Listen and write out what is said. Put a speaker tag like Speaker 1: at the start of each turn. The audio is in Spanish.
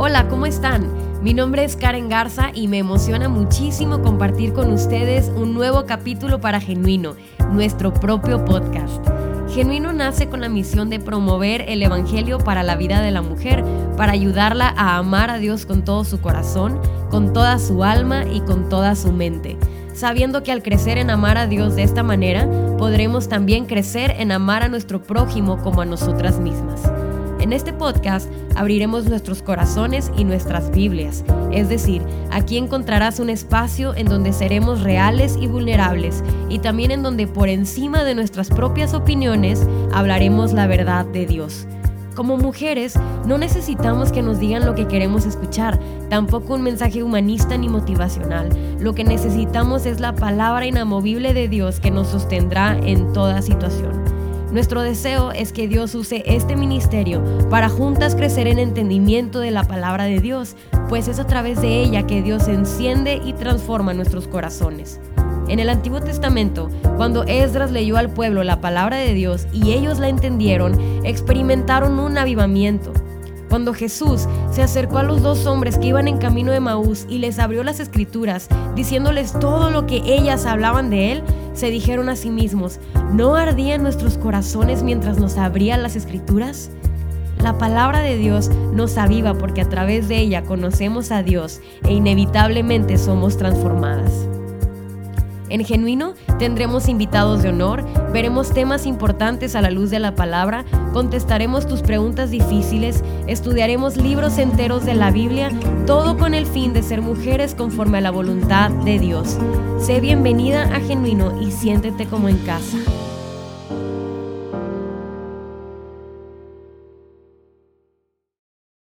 Speaker 1: Hola, ¿cómo están? Mi nombre es Karen Garza y me emociona muchísimo compartir con ustedes un nuevo capítulo para Genuino, nuestro propio podcast. Genuino nace con la misión de promover el Evangelio para la vida de la mujer, para ayudarla a amar a Dios con todo su corazón, con toda su alma y con toda su mente, sabiendo que al crecer en amar a Dios de esta manera, podremos también crecer en amar a nuestro prójimo como a nosotras mismas. En este podcast abriremos nuestros corazones y nuestras Biblias, es decir, aquí encontrarás un espacio en donde seremos reales y vulnerables y también en donde por encima de nuestras propias opiniones hablaremos la verdad de Dios. Como mujeres, no necesitamos que nos digan lo que queremos escuchar, tampoco un mensaje humanista ni motivacional. Lo que necesitamos es la palabra inamovible de Dios que nos sostendrá en toda situación. Nuestro deseo es que Dios use este ministerio para juntas crecer en entendimiento de la palabra de Dios, pues es a través de ella que Dios enciende y transforma nuestros corazones. En el Antiguo Testamento, cuando Esdras leyó al pueblo la palabra de Dios y ellos la entendieron, experimentaron un avivamiento. Cuando Jesús se acercó a los dos hombres que iban en camino de Maús y les abrió las escrituras, diciéndoles todo lo que ellas hablaban de él, se dijeron a sí mismos, ¿no ardían nuestros corazones mientras nos abrían las escrituras? La palabra de Dios nos aviva porque a través de ella conocemos a Dios e inevitablemente somos transformadas. En Genuino tendremos invitados de honor, veremos temas importantes a la luz de la palabra, contestaremos tus preguntas difíciles, estudiaremos libros enteros de la Biblia, todo con el fin de ser mujeres conforme a la voluntad de Dios. Sé bienvenida a Genuino y siéntete como en casa.